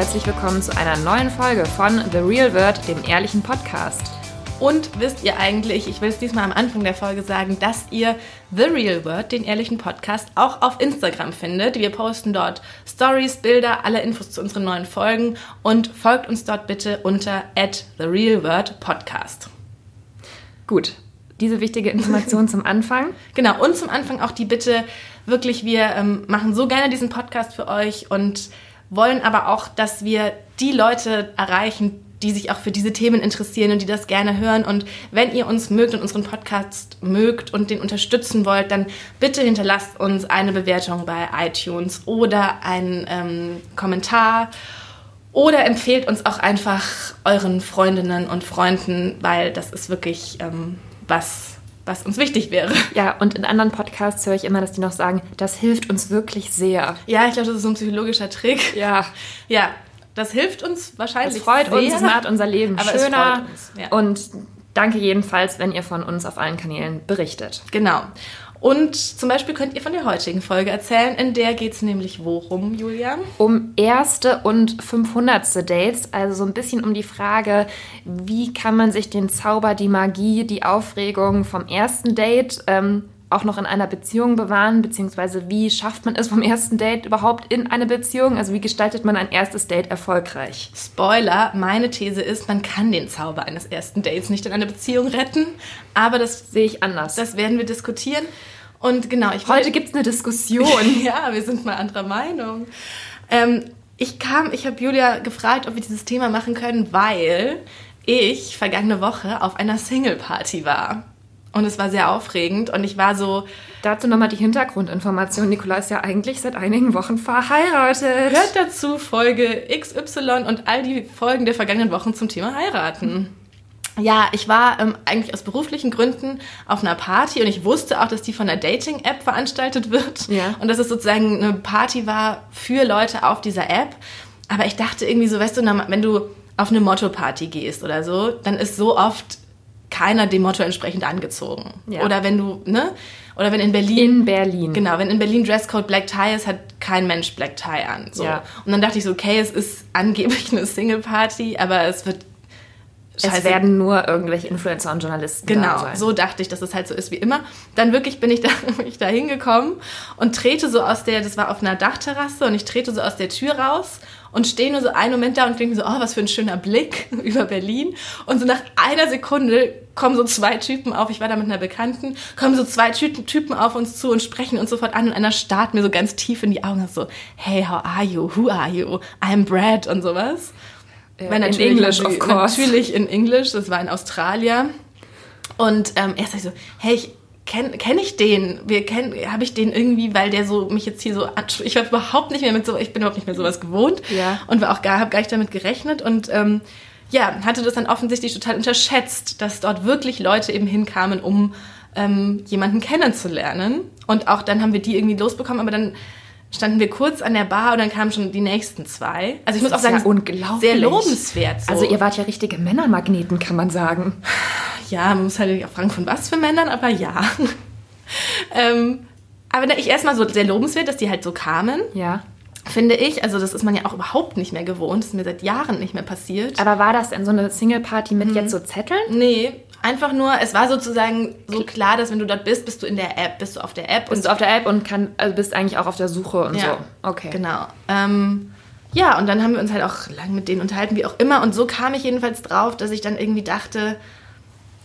herzlich willkommen zu einer neuen Folge von The Real Word, dem ehrlichen Podcast. Und wisst ihr eigentlich, ich will es diesmal am Anfang der Folge sagen, dass ihr The Real Word, den ehrlichen Podcast, auch auf Instagram findet. Wir posten dort Stories, Bilder, alle Infos zu unseren neuen Folgen und folgt uns dort bitte unter at The Real Word Podcast. Gut, diese wichtige Information zum Anfang. Genau, und zum Anfang auch die Bitte, wirklich, wir ähm, machen so gerne diesen Podcast für euch und wollen aber auch, dass wir die Leute erreichen, die sich auch für diese Themen interessieren und die das gerne hören. Und wenn ihr uns mögt und unseren Podcast mögt und den unterstützen wollt, dann bitte hinterlasst uns eine Bewertung bei iTunes oder einen ähm, Kommentar. Oder empfehlt uns auch einfach euren Freundinnen und Freunden, weil das ist wirklich ähm, was, was uns wichtig wäre. Ja, und in anderen Podcasts höre ich immer, dass die noch sagen, das hilft uns wirklich sehr. Ja, ich glaube, das ist so ein psychologischer Trick. Ja. Ja, das hilft uns wahrscheinlich. Es freut sehr, uns, es macht unser Leben aber es schöner. freut uns, ja. Und danke jedenfalls, wenn ihr von uns auf allen Kanälen berichtet. Genau. Und zum Beispiel könnt ihr von der heutigen Folge erzählen, in der geht es nämlich worum, Julia? Um erste und 500. Dates, also so ein bisschen um die Frage, wie kann man sich den Zauber, die Magie, die Aufregung vom ersten Date ähm, auch noch in einer Beziehung bewahren, beziehungsweise wie schafft man es vom ersten Date überhaupt in eine Beziehung? Also wie gestaltet man ein erstes Date erfolgreich? Spoiler, meine These ist, man kann den Zauber eines ersten Dates nicht in eine Beziehung retten, aber das, Sehe ich anders. das werden wir diskutieren. Und genau, ich Heute gibt es eine Diskussion. ja, wir sind mal anderer Meinung. Ähm, ich kam, ich habe Julia gefragt, ob wir dieses Thema machen können, weil ich vergangene Woche auf einer Single-Party war. Und es war sehr aufregend und ich war so, Dazu nochmal die Hintergrundinformation. Nikola ist ja eigentlich seit einigen Wochen verheiratet. hört dazu Folge XY und all die Folgen der vergangenen Wochen zum Thema heiraten. Ja, ich war ähm, eigentlich aus beruflichen Gründen auf einer Party und ich wusste auch, dass die von einer Dating-App veranstaltet wird. Ja. Und dass es sozusagen eine Party war für Leute auf dieser App. Aber ich dachte irgendwie so, weißt du, wenn du auf eine Motto-Party gehst oder so, dann ist so oft keiner dem Motto entsprechend angezogen. Ja. Oder wenn du, ne? Oder wenn in Berlin. In Berlin. Genau, wenn in Berlin Dresscode Black Tie ist, hat kein Mensch Black Tie an. So. Ja. Und dann dachte ich so, okay, es ist angeblich eine Single-Party, aber es wird. Es Scheiße. werden nur irgendwelche Influencer und Journalisten Genau, so dachte ich, dass es halt so ist wie immer. Dann wirklich bin ich da, bin ich da hingekommen und trete so aus der, das war auf einer Dachterrasse und ich trete so aus der Tür raus und stehe nur so einen Moment da und denke so, oh, was für ein schöner Blick über Berlin. Und so nach einer Sekunde kommen so zwei Typen auf, ich war da mit einer Bekannten, kommen so zwei Ty Typen auf uns zu und sprechen uns sofort an und einer starrt mir so ganz tief in die Augen und so, hey, how are you? Who are you? I'm Brad und sowas. Weil in English, of course. Natürlich in Englisch, das war ein Australier. Und ähm, erst sag ich so, hey, ich kenne kenn ich den? Habe ich den irgendwie, weil der so mich jetzt hier so, ansp- ich war überhaupt nicht mehr mit so, ich bin überhaupt nicht mehr sowas gewohnt Ja. und war auch gar, habe gar nicht damit gerechnet und ähm, ja, hatte das dann offensichtlich total unterschätzt, dass dort wirklich Leute eben hinkamen, um ähm, jemanden kennenzulernen. Und auch dann haben wir die irgendwie losbekommen, aber dann standen wir kurz an der Bar und dann kamen schon die nächsten zwei. Also ich muss auch Das sagen, ja unglaublich. sehr lobenswert. So. Also ihr wart ja richtige Männermagneten, kann man sagen. Ja, man muss halt auch fragen, von was für Männern, aber ja. ähm, aber ich erstmal so sehr lobenswert, dass die halt so kamen, Ja. finde ich. Also das ist man ja auch überhaupt nicht mehr gewohnt. Das ist mir seit Jahren nicht mehr passiert. Aber war das denn so eine Single-Party mit jetzt so Zetteln? nee, einfach nur, es war sozusagen so klar, dass wenn du dort bist, bist du in der App, bist du auf der App. Bist du auf der App und kann, also bist eigentlich auch auf der Suche und Ja. so. Okay. Genau. Ähm, ja, und dann haben wir uns halt auch lang mit denen unterhalten, wie auch immer. Und so kam ich jedenfalls drauf, dass ich dann irgendwie dachte,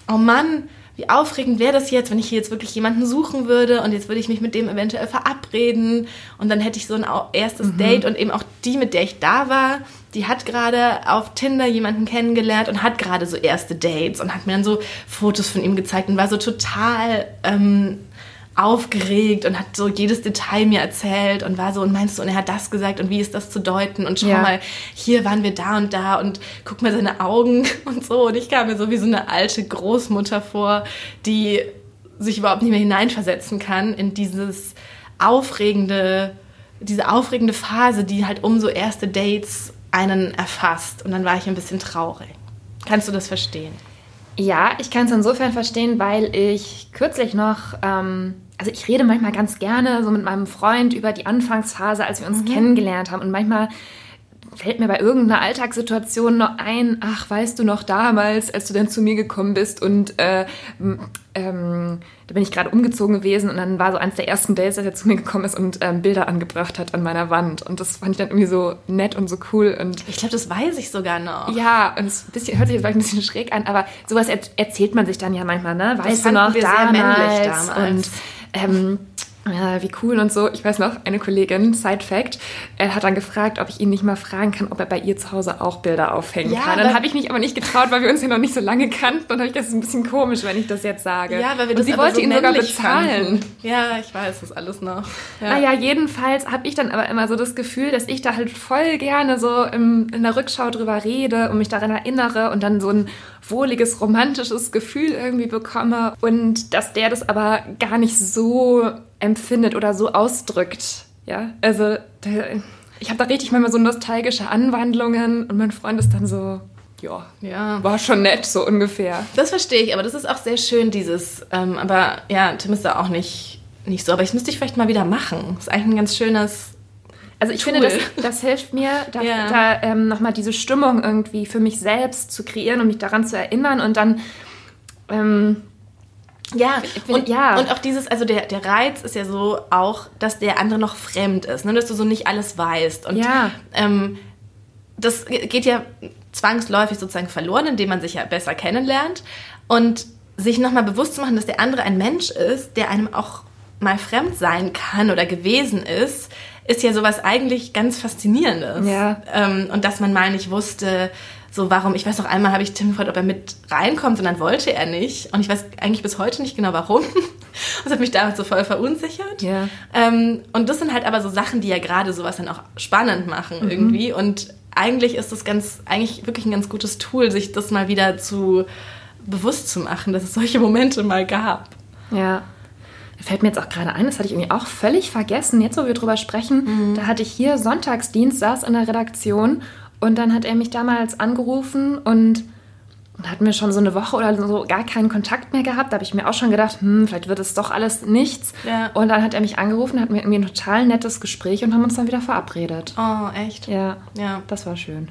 oh Mann, wie aufregend wäre das jetzt, wenn ich hier jetzt wirklich jemanden suchen würde und jetzt würde ich mich mit dem eventuell verabreden und dann hätte ich so ein erstes Date und eben auch die, mit der ich da war, die hat gerade auf Tinder jemanden kennengelernt und hat gerade so erste Dates und hat mir dann so Fotos von ihm gezeigt und war so total ähm, aufgeregt und hat so jedes Detail mir erzählt und war so und meinst du und er hat das gesagt und wie ist das zu deuten und schau Ja. mal, hier waren wir da und da und guck mal seine Augen und so und ich kam mir so wie so eine alte Großmutter vor, die sich überhaupt nicht mehr hineinversetzen kann in dieses aufregende, diese aufregende Phase, die halt um so erste Dates einen erfasst und dann war ich ein bisschen traurig. Kannst du das verstehen? Ja, ich kann es insofern verstehen, weil ich kürzlich noch, ähm, also ich rede manchmal ganz gerne so mit meinem Freund über die Anfangsphase, als wir uns kennengelernt haben. Und manchmal fällt mir bei irgendeiner Alltagssituation noch ein, ach, weißt du noch damals, als du dann zu mir gekommen bist und äh, ähm, da bin ich gerade umgezogen gewesen und dann war so eins der ersten Days, dass er zu mir gekommen ist und ähm, Bilder angebracht hat an meiner Wand. Und das fand ich dann irgendwie so nett und so cool. Und ich glaube, das weiß ich sogar noch. Ja, und es bisschen, hört sich jetzt vielleicht ein bisschen schräg an, aber sowas er erzählt man sich dann ja manchmal, ne? Weißt du noch, damals, damals. Und ähm, ja, wie cool und so. Ich weiß noch, eine Kollegin, Side Fact, er hat dann gefragt, ob ich ihn nicht mal fragen kann, ob er bei ihr zu Hause auch Bilder aufhängen ja, kann. Dann habe ich mich aber nicht getraut, weil wir uns ja noch nicht so lange kannten. Und habe ich das ist ein bisschen komisch, wenn ich das jetzt sage. Ja, weil wir das und sie wollte so ihn sogar bezahlen. Fanden. Ja, ich weiß das alles noch. Ja. Naja, jedenfalls habe ich dann aber immer so das Gefühl, dass ich da halt voll gerne so im, in der Rückschau drüber rede und mich daran erinnere und dann so ein wohliges, romantisches Gefühl irgendwie bekomme. Und dass der das aber gar nicht so empfindet oder so ausdrückt. Ja, also ich habe da richtig manchmal so nostalgische Anwandlungen und mein Freund ist dann so, ja, ja, war schon nett, so ungefähr. Das verstehe ich, aber das ist auch sehr schön, dieses, ähm, aber ja, Tim ist da auch nicht, nicht so, aber ich müsste ich vielleicht mal wieder machen. Das ist eigentlich ein ganz schönes. Also ich Tool. finde, das, das, hilft mir, da, ja. da ähm, nochmal diese Stimmung irgendwie für mich selbst zu kreieren und mich daran zu erinnern und dann ähm, ja, und, ja. und auch dieses, also der, der Reiz ist ja so auch, dass der andere noch fremd ist, ne? dass du so nicht alles weißt. Und ja. ähm, das geht ja zwangsläufig sozusagen verloren, indem man sich ja besser kennenlernt. Und sich nochmal bewusst zu machen, dass der andere ein Mensch ist, der einem auch mal fremd sein kann oder gewesen ist, ist ja sowas eigentlich ganz Faszinierendes. Ja. Ähm, und dass man mal nicht wusste, so warum, ich weiß noch einmal habe ich Tim gefragt, ob er mit reinkommt und dann wollte er nicht. Und ich weiß eigentlich bis heute nicht genau warum. Das hat mich damals so voll verunsichert. Ja. Ähm, und das sind halt aber so Sachen, die ja gerade sowas dann auch spannend machen mhm. irgendwie. Und eigentlich ist das ganz, eigentlich wirklich ein ganz gutes Tool, sich das mal wieder zu bewusst zu machen, dass es solche Momente mal gab. Ja. Fällt mir jetzt auch gerade ein, das hatte ich irgendwie auch völlig vergessen, jetzt wo wir drüber sprechen. Mhm. Da hatte ich hier Sonntagsdienst, saß in der Redaktion und dann hat er mich damals angerufen und hatten wir schon so eine Woche oder so gar keinen Kontakt mehr gehabt. Da habe ich mir auch schon gedacht, hm, vielleicht wird es doch alles nichts. Ja. Und dann hat er mich angerufen, hat mir irgendwie ein total nettes Gespräch und haben uns dann wieder verabredet. Oh, echt? Ja. Ja. Das war schön.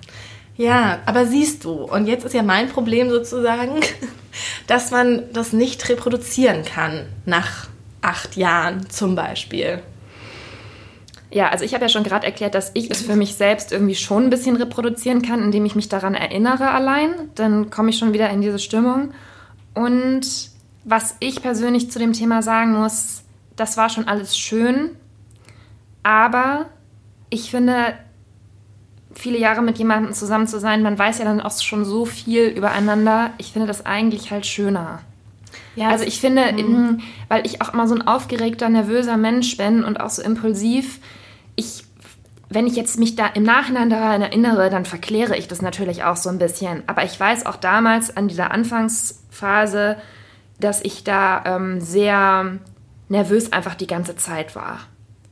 Ja, aber siehst du, und jetzt ist ja mein Problem sozusagen, dass man das nicht reproduzieren kann nach acht Jahren zum Beispiel. Ja, also ich habe ja schon gerade erklärt, dass ich es für mich selbst irgendwie schon ein bisschen reproduzieren kann, indem ich mich daran erinnere allein. Dann komme ich schon wieder in diese Stimmung. Und was ich persönlich zu dem Thema sagen muss, das war schon alles schön. Aber ich finde, viele Jahre mit jemandem zusammen zu sein, man weiß ja dann auch schon so viel übereinander. Ich finde das eigentlich halt schöner. Ja, also ich finde, mhm. weil ich auch immer so ein aufgeregter, nervöser Mensch bin und auch so impulsiv, ich, wenn ich jetzt mich da im Nachhinein daran erinnere, dann verkläre ich das natürlich auch so ein bisschen. Aber ich weiß auch damals an dieser Anfangsphase, dass ich da ähm, sehr nervös einfach die ganze Zeit war.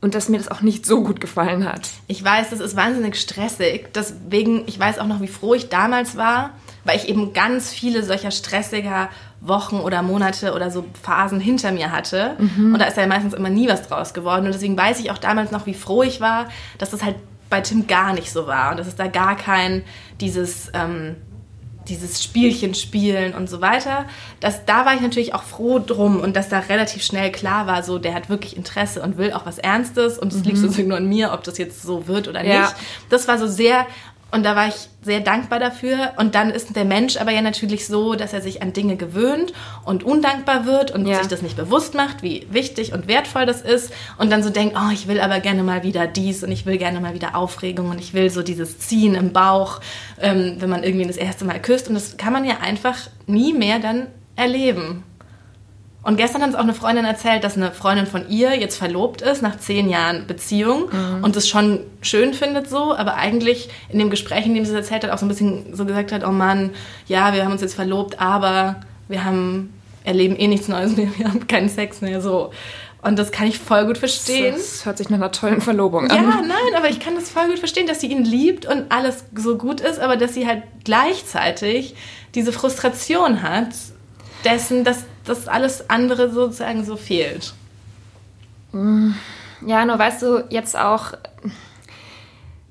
Und dass mir das auch nicht so gut gefallen hat. Ich weiß, das ist wahnsinnig stressig. Deswegen, ich weiß auch noch, wie froh ich damals war, weil ich eben ganz viele solcher stressiger Wochen oder Monate oder so Phasen hinter mir hatte. Mhm. Und da ist ja meistens immer nie was draus geworden. Und deswegen weiß ich auch damals noch, wie froh ich war, dass das halt bei Tim gar nicht so war. Und dass es da gar kein dieses, ähm, dieses Spielchen spielen und so weiter. Das, da war ich natürlich auch froh drum und dass da relativ schnell klar war, so der hat wirklich Interesse und will auch was Ernstes und es mhm. liegt sozusagen nur an mir, ob das jetzt so wird oder ja. nicht. Das war so sehr und da war ich sehr dankbar dafür. Und dann ist der Mensch aber ja natürlich so, dass er sich an Dinge gewöhnt und undankbar wird und ja. sich das nicht bewusst macht, wie wichtig und wertvoll das ist. Und dann so denkt, oh, ich will aber gerne mal wieder dies und ich will gerne mal wieder Aufregung und ich will so dieses Ziehen im Bauch, ähm, wenn man irgendwie das erste Mal küsst. Und das kann man ja einfach nie mehr dann erleben. Und gestern hat uns auch eine Freundin erzählt, dass eine Freundin von ihr jetzt verlobt ist nach zehn Jahren Beziehung mhm. und es schon schön findet so, aber eigentlich in dem Gespräch, in dem sie es erzählt hat, auch so ein bisschen so gesagt hat, oh Mann, ja, wir haben uns jetzt verlobt, aber wir haben erleben eh nichts Neues mehr, wir haben keinen Sex mehr so. Und das kann ich voll gut verstehen. Das hört sich nach einer tollen Verlobung an. Ja, nein, aber ich kann das voll gut verstehen, dass sie ihn liebt und alles so gut ist, aber dass sie halt gleichzeitig diese Frustration hat dessen, dass das alles andere sozusagen so fehlt. Ja, nur weißt du, jetzt auch,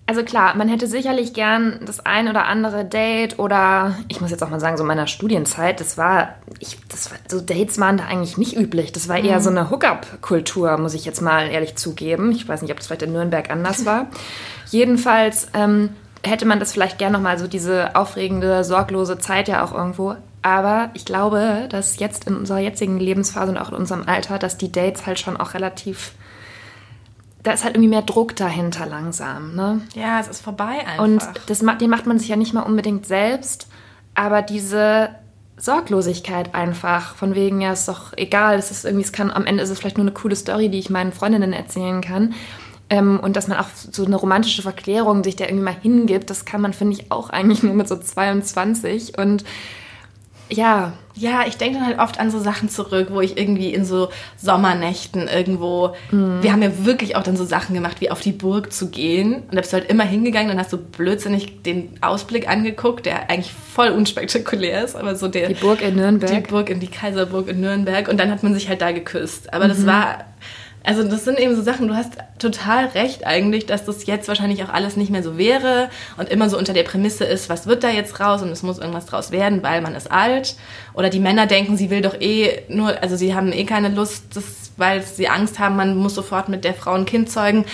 also klar, man hätte sicherlich gern das ein oder andere Date oder ich muss jetzt auch mal sagen, so in meiner Studienzeit, das war, ich, das war, so Dates waren da eigentlich nicht üblich. Das war eher so eine Hookup-Kultur, muss ich jetzt mal ehrlich zugeben. Ich weiß nicht, ob das vielleicht in Nürnberg anders war. Jedenfalls ähm, hätte man das vielleicht gern nochmal so diese aufregende, sorglose Zeit ja auch irgendwo. Aber ich glaube, dass jetzt in unserer jetzigen Lebensphase und auch in unserem Alter, dass die Dates halt schon auch relativ da ist halt irgendwie mehr Druck dahinter langsam. Ne? Ja, es ist vorbei einfach. Und das, den macht man sich ja nicht mal unbedingt selbst, aber diese Sorglosigkeit einfach, von wegen, ja, ist doch egal, es ist irgendwie, es kann, am Ende ist es vielleicht nur eine coole Story, die ich meinen Freundinnen erzählen kann. Ähm, und dass man auch so eine romantische Verklärung sich da irgendwie mal hingibt, das kann man, finde ich, auch eigentlich nur mit so 22. Und ja. Ja, ich denke dann halt oft an so Sachen zurück, wo ich irgendwie in so Sommernächten irgendwo, mhm. wir haben ja wirklich auch dann so Sachen gemacht, wie auf die Burg zu gehen. Und da bist du halt immer hingegangen, dann hast du blödsinnig den Ausblick angeguckt, der eigentlich voll unspektakulär ist, aber so der. Die Burg in Nürnberg. Die Burg in die Kaiserburg in Nürnberg. Und dann hat man sich halt da geküsst. Aber mhm. das war also das sind eben so Sachen, du hast total recht eigentlich, dass das jetzt wahrscheinlich auch alles nicht mehr so wäre und immer so unter der Prämisse ist, was wird da jetzt raus und es muss irgendwas draus werden, weil man ist alt. Oder die Männer denken, sie will doch eh nur, also sie haben eh keine Lust, das, weil sie Angst haben, man muss sofort mit der Frau ein Kind zeugen.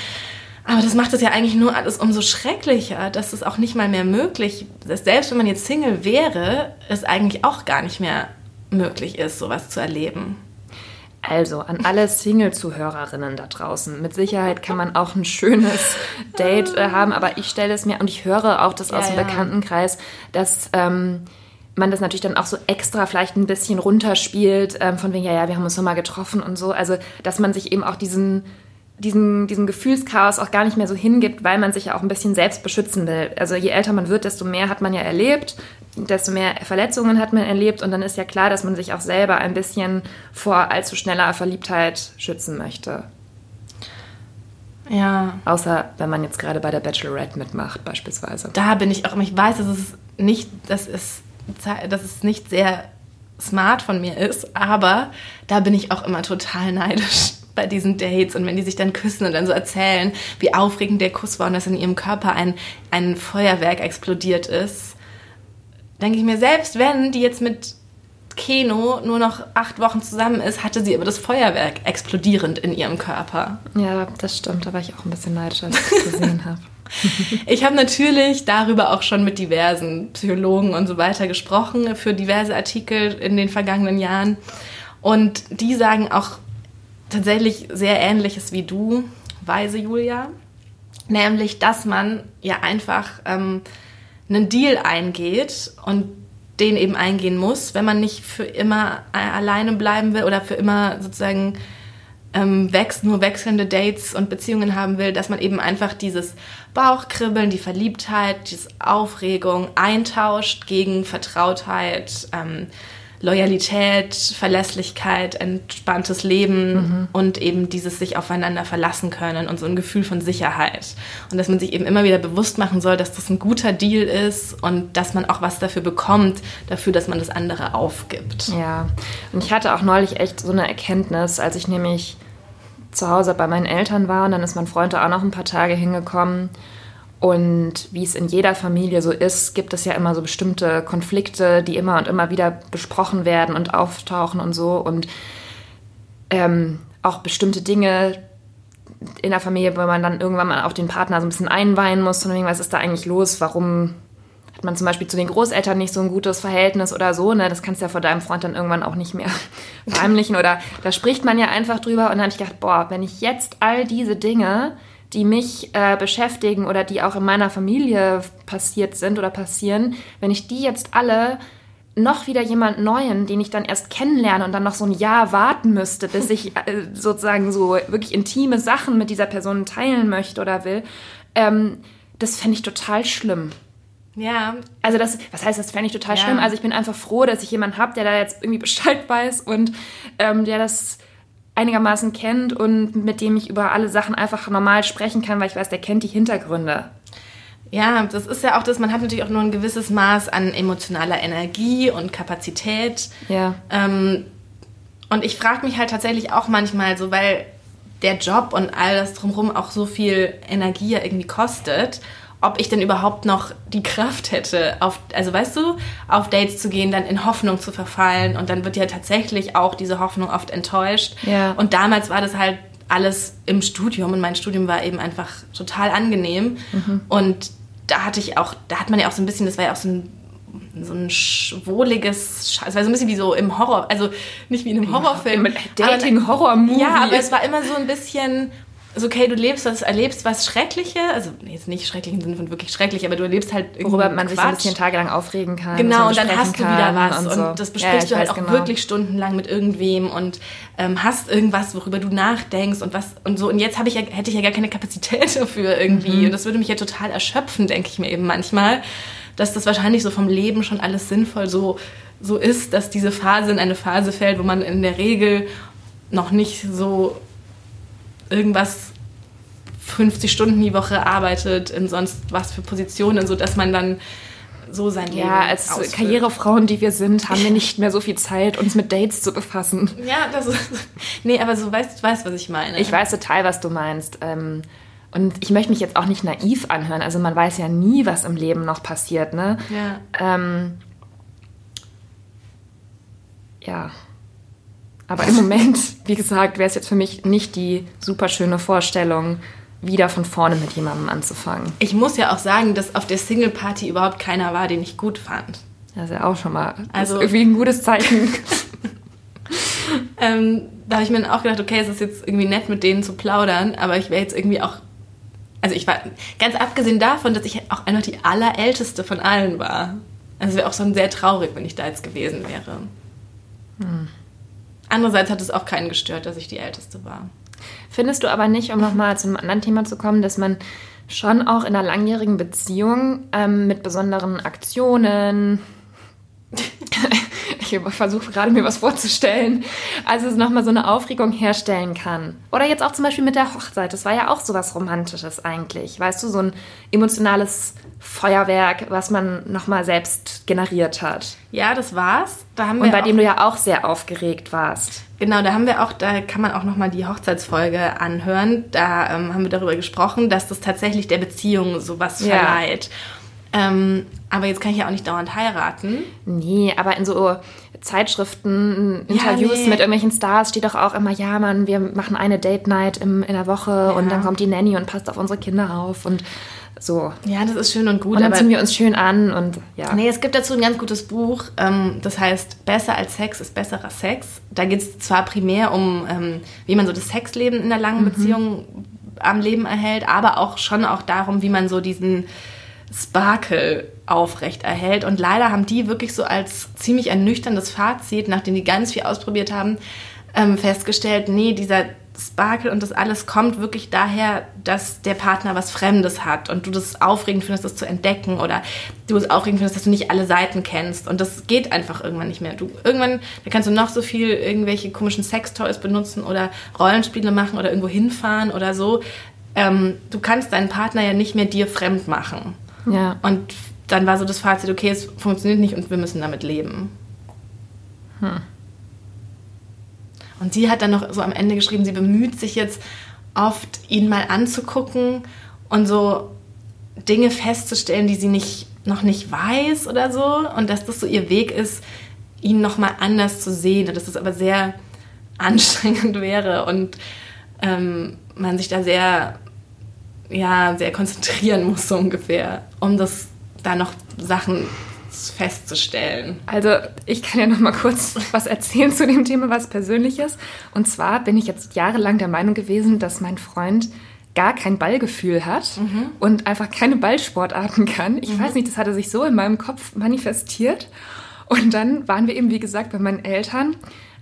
Aber das macht es ja eigentlich nur alles umso schrecklicher, dass es auch nicht mal mehr möglich ist. Selbst wenn man jetzt Single wäre, es eigentlich auch gar nicht mehr möglich ist, sowas zu erleben. Also an alle Single-Zuhörerinnen da draußen. Mit Sicherheit kann man auch ein schönes Date äh, haben, aber ich stelle es mir und ich höre auch das ja, aus dem ja. Bekanntenkreis, dass ähm, man das natürlich dann auch so extra vielleicht ein bisschen runterspielt, ähm, von wegen, ja, ja, wir haben uns nochmal getroffen und so. Also, dass man sich eben auch diesen diesem, diesem Gefühlschaos auch gar nicht mehr so hingibt, weil man sich ja auch ein bisschen selbst beschützen will. Also je älter man wird, desto mehr hat man ja erlebt desto mehr Verletzungen hat man erlebt und dann ist ja klar, dass man sich auch selber ein bisschen vor allzu schneller Verliebtheit schützen möchte. Ja. Außer wenn man jetzt gerade bei der Bachelorette mitmacht, beispielsweise. Da bin ich auch, ich weiß, dass es nicht, dass es, dass es nicht sehr smart von mir ist, aber da bin ich auch immer total neidisch bei diesen Dates und wenn die sich dann küssen und dann so erzählen, wie aufregend der Kuss war und dass in ihrem Körper ein, ein Feuerwerk explodiert ist denke ich mir, selbst wenn die jetzt mit Keno nur noch acht Wochen zusammen ist, hatte sie aber das Feuerwerk explodierend in ihrem Körper. Ja, das stimmt. Da war ich auch ein bisschen neidisch, als ich das gesehen habe. Ich habe natürlich darüber auch schon mit diversen Psychologen und so weiter gesprochen für diverse Artikel in den vergangenen Jahren. Und die sagen auch tatsächlich sehr Ähnliches wie du, weise Julia. Nämlich, dass man ja einfach ähm, einen Deal eingeht und den eben eingehen muss, wenn man nicht für immer alleine bleiben will oder für immer sozusagen ähm, wächst, nur wechselnde Dates und Beziehungen haben will, dass man eben einfach dieses Bauchkribbeln, die Verliebtheit, diese Aufregung eintauscht gegen Vertrautheit, ähm, Loyalität, Verlässlichkeit, entspanntes Leben mhm. und eben dieses sich aufeinander verlassen können und so ein Gefühl von Sicherheit. Und dass man sich eben immer wieder bewusst machen soll, dass das ein guter Deal ist und dass man auch was dafür bekommt, dafür, dass man das andere aufgibt. Ja, und ich hatte auch neulich echt so eine Erkenntnis, als ich nämlich zu Hause bei meinen Eltern war und dann ist mein Freund da auch noch ein paar Tage hingekommen und wie es in jeder Familie so ist, gibt es ja immer so bestimmte Konflikte, die immer und immer wieder besprochen werden und auftauchen und so. Und ähm, auch bestimmte Dinge in der Familie, wo man dann irgendwann mal auch den Partner so ein bisschen einweihen muss. Und was ist da eigentlich los? Warum hat man zum Beispiel zu den Großeltern nicht so ein gutes Verhältnis oder so? Ne? Das kannst du ja vor deinem Freund dann irgendwann auch nicht mehr verheimlichen. Oder da spricht man ja einfach drüber. Und dann habe ich gedacht, boah, wenn ich jetzt all diese Dinge die mich äh, beschäftigen oder die auch in meiner Familie passiert sind oder passieren, wenn ich die jetzt alle noch wieder jemand Neuen, den ich dann erst kennenlerne und dann noch so ein Jahr warten müsste, bis ich äh, sozusagen so wirklich intime Sachen mit dieser Person teilen möchte oder will, ähm, das fände ich total schlimm. Ja. Also das, was heißt, das fände ich total ja. schlimm. Also ich bin einfach froh, dass ich jemanden habe, der da jetzt irgendwie Bescheid weiß und ähm, der das einigermaßen kennt und mit dem ich über alle Sachen einfach normal sprechen kann, weil ich weiß, der kennt die Hintergründe. Ja, das ist ja auch das, man hat natürlich auch nur ein gewisses Maß an emotionaler Energie und Kapazität. Ja. Ähm, und ich frage mich halt tatsächlich auch manchmal so, weil der Job und all das drumherum auch so viel Energie ja irgendwie kostet ob ich denn überhaupt noch die Kraft hätte, auf, also weißt du, auf Dates zu gehen, dann in Hoffnung zu verfallen und dann wird ja tatsächlich auch diese Hoffnung oft enttäuscht. Ja. Und damals war das halt alles im Studium und mein Studium war eben einfach total angenehm und da hatte ich auch, da hat man ja auch so ein bisschen, das war ja auch so ein so ein schwuliges, Sch- es war so ein bisschen wie so im Horror, also nicht wie in einem Horrorfilm. Im Dating-Horror-Movie. Ja, aber es war immer so ein bisschen, so okay, du lebst was, erlebst was Schreckliches, also jetzt nicht schrecklich im Sinne von wirklich schrecklich, aber du erlebst halt irgendwie Worüber man sich so ein Quatsch. bisschen tagelang aufregen kann. Genau, und dann hast du wieder was und, und, so. das Ja, besprichst ich du halt auch genau. wirklich stundenlang mit irgendwem und ähm, hast irgendwas, worüber du nachdenkst und was und so. Und jetzt habe ich ja, hätte ich ja gar keine Kapazität dafür irgendwie. Mhm. Und das würde mich ja total erschöpfen, denke ich mir eben manchmal, dass das wahrscheinlich so vom Leben schon alles sinnvoll so, so ist, dass diese Phase in eine Phase fällt, wo man in der Regel noch nicht so irgendwas 50 Stunden die Woche arbeitet in sonst was für Positionen, so dass man dann so sein Leben Ja, als ausfüllt. Karrierefrauen, die wir sind, haben wir nicht mehr so viel Zeit, uns mit Dates zu befassen. Ja, das ist. Nee, aber so weißt du, weißt, was ich meine. Ich weiß total, was du meinst. Ähm, Und ich möchte mich jetzt auch nicht naiv anhören. Also man weiß ja nie, was im Leben noch passiert, ne? Ja. Ähm, ja. Aber im Moment, wie gesagt, wäre es jetzt für mich nicht die super schöne Vorstellung, wieder von vorne mit jemandem anzufangen. Ich muss ja auch sagen, dass auf der Single Party überhaupt keiner war, den ich gut fand. Das ist ja auch schon mal Also- irgendwie ein gutes Zeichen. Ähm, da habe ich mir dann auch gedacht, okay, es ist jetzt irgendwie nett, mit denen zu plaudern, aber ich wäre jetzt irgendwie auch. Also ich war ganz abgesehen davon, dass ich auch einfach die allerälteste von allen war. Also es wäre auch schon sehr traurig, wenn ich da jetzt gewesen wäre. Andererseits hat es auch keinen gestört, dass ich die älteste war. Findest du aber nicht, um nochmal zu einem anderen Thema zu kommen, dass man schon auch in einer langjährigen Beziehung ähm, mit besonderen Aktionen, ich versuche gerade mir was vorzustellen, also nochmal so eine Aufregung herstellen kann. Oder jetzt auch zum Beispiel mit der Hochzeit, das war ja auch so was Romantisches eigentlich, weißt du, so ein emotionales Feuerwerk, was man nochmal selbst generiert hat. Ja, das war's. Da haben Und wir bei auch, dem du ja auch sehr aufgeregt warst. Genau, da haben wir auch, da kann man auch nochmal die Hochzeitsfolge anhören. Da ähm, haben wir darüber gesprochen, dass das tatsächlich der Beziehung sowas Ja. verleiht. Ähm, aber jetzt kann ich ja auch nicht dauernd heiraten. Nee, aber in so Zeitschriften, Interviews nee. mit irgendwelchen Stars steht doch auch immer, ja, Mann, wir machen eine Date-Night in der Woche und dann kommt die Nanny und passt auf unsere Kinder auf und so. Ja, das ist schön und gut, Und dann ziehen wir uns schön an und ja. Nee, es gibt dazu ein ganz gutes Buch, ähm, das heißt Besser als Sex ist besserer Sex. Da geht es zwar primär um, ähm, wie man so das Sexleben in einer langen Beziehung am Leben erhält, aber auch schon auch darum, wie man so diesen Sparkle aufrecht erhält. Und leider haben die wirklich so als ziemlich ernüchterndes Fazit, nachdem die ganz viel ausprobiert haben, ähm, festgestellt, nee, dieser Sparkle und das alles kommt wirklich daher, dass der Partner was Fremdes hat und du das aufregend findest, das zu entdecken oder du es aufregend findest, dass du nicht alle Seiten kennst und das geht einfach irgendwann nicht mehr. Du irgendwann, da kannst du noch so viel irgendwelche komischen Sextoys benutzen oder Rollenspiele machen oder irgendwo hinfahren oder so. Ähm, du kannst deinen Partner ja nicht mehr dir fremd machen. ja. Und dann war so das Fazit, okay, es funktioniert nicht und wir müssen damit leben. Und sie hat dann noch so am Ende geschrieben, sie bemüht sich jetzt oft, ihn mal anzugucken und so Dinge festzustellen, die sie nicht, noch nicht weiß oder so. Und dass das so ihr Weg ist, ihn nochmal anders zu sehen. Und dass das aber sehr anstrengend wäre und ähm, man sich da sehr, ja, sehr konzentrieren muss, so ungefähr, um das da noch Sachen festzustellen. Also ich kann ja noch mal kurz was erzählen zu dem Thema, was Persönliches. Und zwar bin ich jetzt jahrelang der Meinung gewesen, dass mein Freund gar kein Ballgefühl hat und einfach keine Ballsportarten kann. Ich weiß nicht, das hatte sich so in meinem Kopf manifestiert. Und dann waren wir eben, wie gesagt, bei meinen Eltern,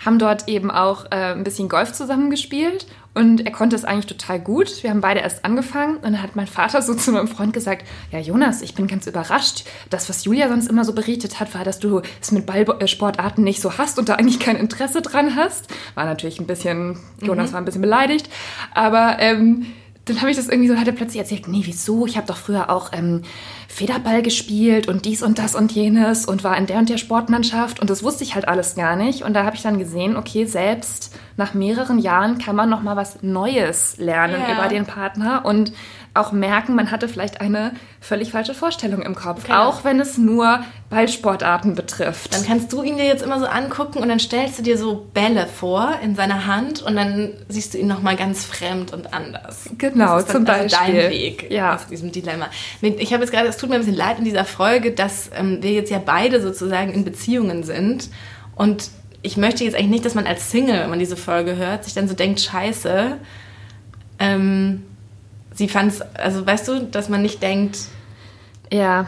haben dort eben auch äh, ein bisschen Golf zusammengespielt und er konnte es eigentlich total gut. Wir haben beide erst angefangen und dann hat mein Vater so zu meinem Freund gesagt, ja Jonas, ich bin ganz überrascht. Das, was Julia sonst immer so berichtet hat, war, dass du es mit Ballsportarten nicht so hast und da eigentlich kein Interesse dran hast. War natürlich ein bisschen, Jonas war ein bisschen beleidigt, aber ähm, dann habe ich das irgendwie so, hat er plötzlich erzählt, nee, wieso? Ich habe doch früher auch ähm, Federball gespielt und dies und das und jenes und war in der und der Sportmannschaft und das wusste ich halt alles gar nicht. Und da habe ich dann gesehen, okay, selbst nach mehreren Jahren kann man noch mal was Neues lernen Ja. über den Partner und auch merken, man hatte vielleicht eine völlig falsche Vorstellung im Kopf, okay. auch wenn es nur Ballsportarten betrifft. Dann kannst du ihn dir jetzt immer so angucken und dann stellst du dir so Bälle vor in seiner Hand und dann siehst du ihn noch mal ganz fremd und anders. Genau, zum also Beispiel. dein Weg ja. aus diesem Dilemma. Ich habe jetzt gerade, es tut mir ein bisschen leid in dieser Folge, dass ähm, wir jetzt ja beide sozusagen in Beziehungen sind und ich möchte jetzt eigentlich nicht, dass man als Single, wenn man diese Folge hört, sich dann so denkt, scheiße, ähm, sie fand es, also weißt du, dass man nicht denkt, ja,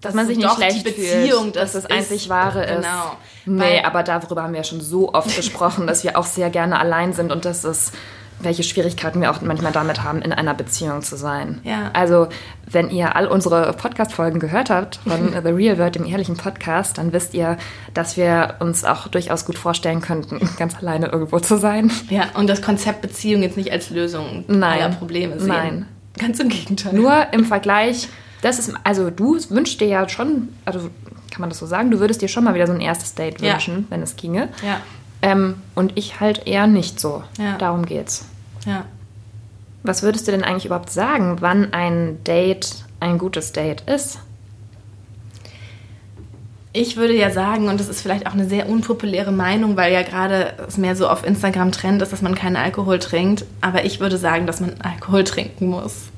dass man sich nicht schlecht Beziehung, fühlt, dass das einzig Wahre ist. Genau. Nee, aber darüber haben wir ja schon so oft gesprochen, dass wir auch sehr gerne allein sind und dass es welche Schwierigkeiten wir auch manchmal damit haben, in einer Beziehung zu sein. Ja. Also, wenn ihr all unsere Podcast-Folgen gehört habt von The Real World, dem ehrlichen Podcast, dann wisst ihr, dass wir uns auch durchaus gut vorstellen könnten, ganz alleine irgendwo zu sein. Ja, und das Konzept Beziehung jetzt nicht als Lösung Nein. aller Probleme sehen. Nein. Ganz im Gegenteil. Nur im Vergleich, das ist, also du wünschst dir ja schon, also kann man das so sagen, du würdest dir schon mal wieder so ein erstes Date wünschen, ja. wenn es ginge. Ja. Ähm, und ich halt eher nicht so. Ja. Darum geht's. Ja. Was würdest du denn eigentlich überhaupt sagen, wann ein Date ein gutes Date ist? Ich würde ja sagen, und das ist vielleicht auch eine sehr unpopuläre Meinung, weil ja gerade es mehr so auf Instagram Trend ist, dass man keinen Alkohol trinkt, aber ich würde sagen, dass man Alkohol trinken muss.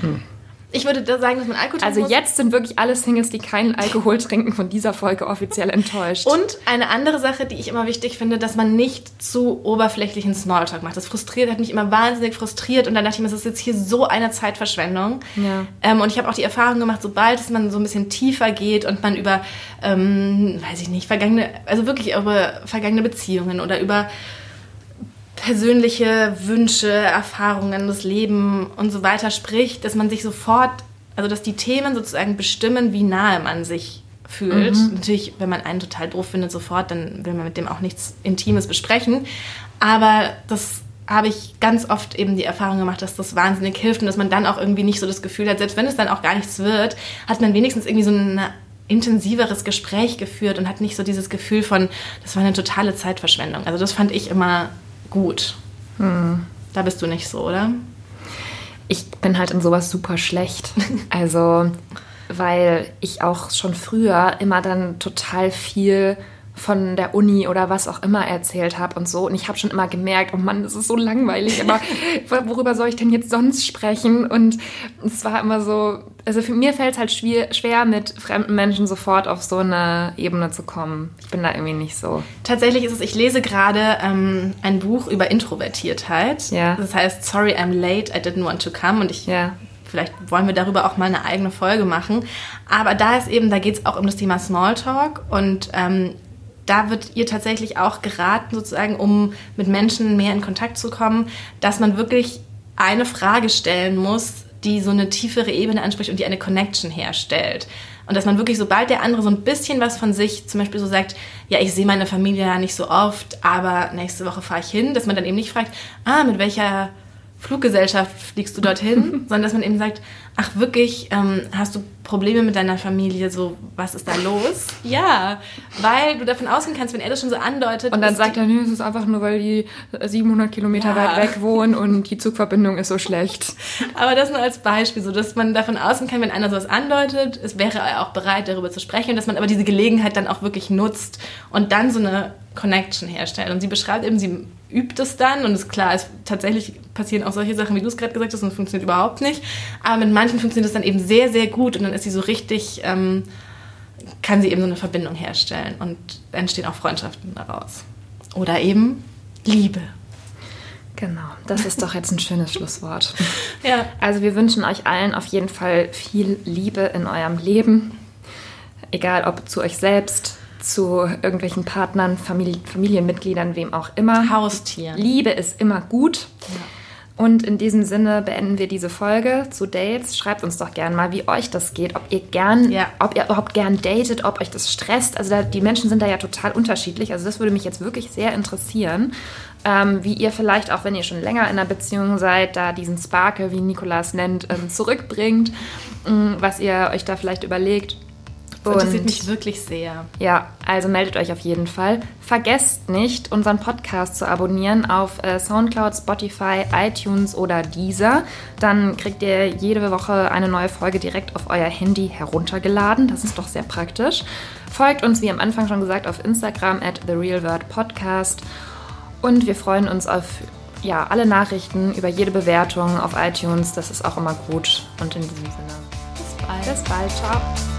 Hm. Ich würde da sagen, dass man Alkohol trinken Also muss. jetzt sind wirklich alle Singles, die keinen Alkohol trinken, von dieser Folge offiziell enttäuscht. Und eine andere Sache, die ich immer wichtig finde, dass man nicht zu oberflächlichen Smalltalk macht. Das frustriert, hat mich immer wahnsinnig frustriert und dann dachte ich mir, das ist jetzt hier so eine Zeitverschwendung. Ja. Ähm, und ich habe auch die Erfahrung gemacht, sobald man so ein bisschen tiefer geht und man über, ähm, weiß ich nicht, vergangene, also wirklich über vergangene Beziehungen oder über persönliche Wünsche, Erfahrungen, das Leben und so weiter spricht, dass man sich sofort, also dass die Themen sozusagen bestimmen, wie nahe man sich fühlt. Mhm. Natürlich, wenn man einen total doof findet, sofort, dann will man mit dem auch nichts Intimes besprechen. Aber das habe ich ganz oft eben die Erfahrung gemacht, dass das wahnsinnig hilft und dass man dann auch irgendwie nicht so das Gefühl hat, selbst wenn es dann auch gar nichts wird, hat man wenigstens irgendwie so ein intensiveres Gespräch geführt und hat nicht so dieses Gefühl von, das war eine totale Zeitverschwendung. Also das fand ich immer gut. Hm. Da bist du nicht so, oder? Ich bin halt in sowas super schlecht. Also, weil ich auch schon früher immer dann total viel von der Uni oder was auch immer erzählt habe und so. Und ich habe schon immer gemerkt, oh Mann, das ist so langweilig, aber worüber soll ich denn jetzt sonst sprechen? Und es war immer so, also für mir fällt es halt schwer, schwer, mit fremden Menschen sofort auf so eine Ebene zu kommen. Ich bin da irgendwie nicht so. Tatsächlich ist es, ich lese gerade ähm, ein Buch über Introvertiertheit. Ja. Das heißt, Sorry, I'm late, I didn't want to come. Und ich ja. Vielleicht wollen wir darüber auch mal eine eigene Folge machen. Aber da ist eben, da geht es auch um das Thema Smalltalk und ähm, da wird ihr tatsächlich auch geraten, sozusagen, um mit Menschen mehr in Kontakt zu kommen, dass man wirklich eine Frage stellen muss, die so eine tiefere Ebene anspricht und die eine Connection herstellt. Und dass man wirklich, sobald der andere so ein bisschen was von sich zum Beispiel so sagt, ja, ich sehe meine Familie ja nicht so oft, aber nächste Woche fahre ich hin, dass man dann eben nicht fragt, ah, mit welcher Fluggesellschaft fliegst du dorthin, sondern dass man eben sagt, ach wirklich, ähm, hast du Probleme mit deiner Familie, so was ist da los? Ja, weil du davon ausgehen kannst, wenn er das schon so andeutet. Und dann sagt er, nee, es ist einfach nur, weil die 700 Kilometer ja. weit weg wohnen und die Zugverbindung ist so schlecht. Aber das nur als Beispiel, so dass man davon ausgehen kann, wenn einer sowas andeutet, es wäre er auch bereit, darüber zu sprechen und dass man aber diese Gelegenheit dann auch wirklich nutzt und dann so eine Connection herstellt. Und sie beschreibt eben, sie übt es dann und ist klar, es tatsächlich passieren auch solche Sachen, wie du es gerade gesagt hast, und es funktioniert überhaupt nicht. Aber mit manchen funktioniert es dann eben sehr, sehr gut und dann ist sie so richtig, ähm, kann sie eben so eine Verbindung herstellen und entstehen auch Freundschaften daraus. Oder eben Liebe. Genau, das ist doch jetzt ein schönes Schlusswort. Ja. Also wir wünschen euch allen auf jeden Fall viel Liebe in eurem Leben, egal ob zu euch selbst, zu irgendwelchen Partnern, Familie, Familienmitgliedern, wem auch immer. Haustieren. Liebe ist immer gut. Ja. Und in diesem Sinne beenden wir diese Folge zu Dates. Schreibt uns doch gerne mal, wie euch das geht, ob ihr gern, ja. ob ihr überhaupt gern datet, ob euch das stresst. Also da, die Menschen sind da ja total unterschiedlich. Also das würde mich jetzt wirklich sehr interessieren, ähm, wie ihr vielleicht auch, wenn ihr schon länger in einer Beziehung seid, da diesen Sparkle, wie Nikolas nennt, ähm, zurückbringt, ähm, was ihr euch da vielleicht überlegt Das interessiert mich wirklich sehr. Ja, also meldet euch auf jeden Fall. Vergesst nicht, unseren Podcast zu abonnieren auf äh, Soundcloud, Spotify, iTunes oder Deezer. Dann kriegt ihr jede Woche eine neue Folge direkt auf euer Handy heruntergeladen. Das ist doch sehr praktisch. Folgt uns, wie am Anfang schon gesagt, auf Instagram at TheRealWordPodcast. Und wir freuen uns auf ja, alle Nachrichten über jede Bewertung auf iTunes. Das ist auch immer gut. Und in diesem Sinne. Bis bald. Bis bald. Ciao.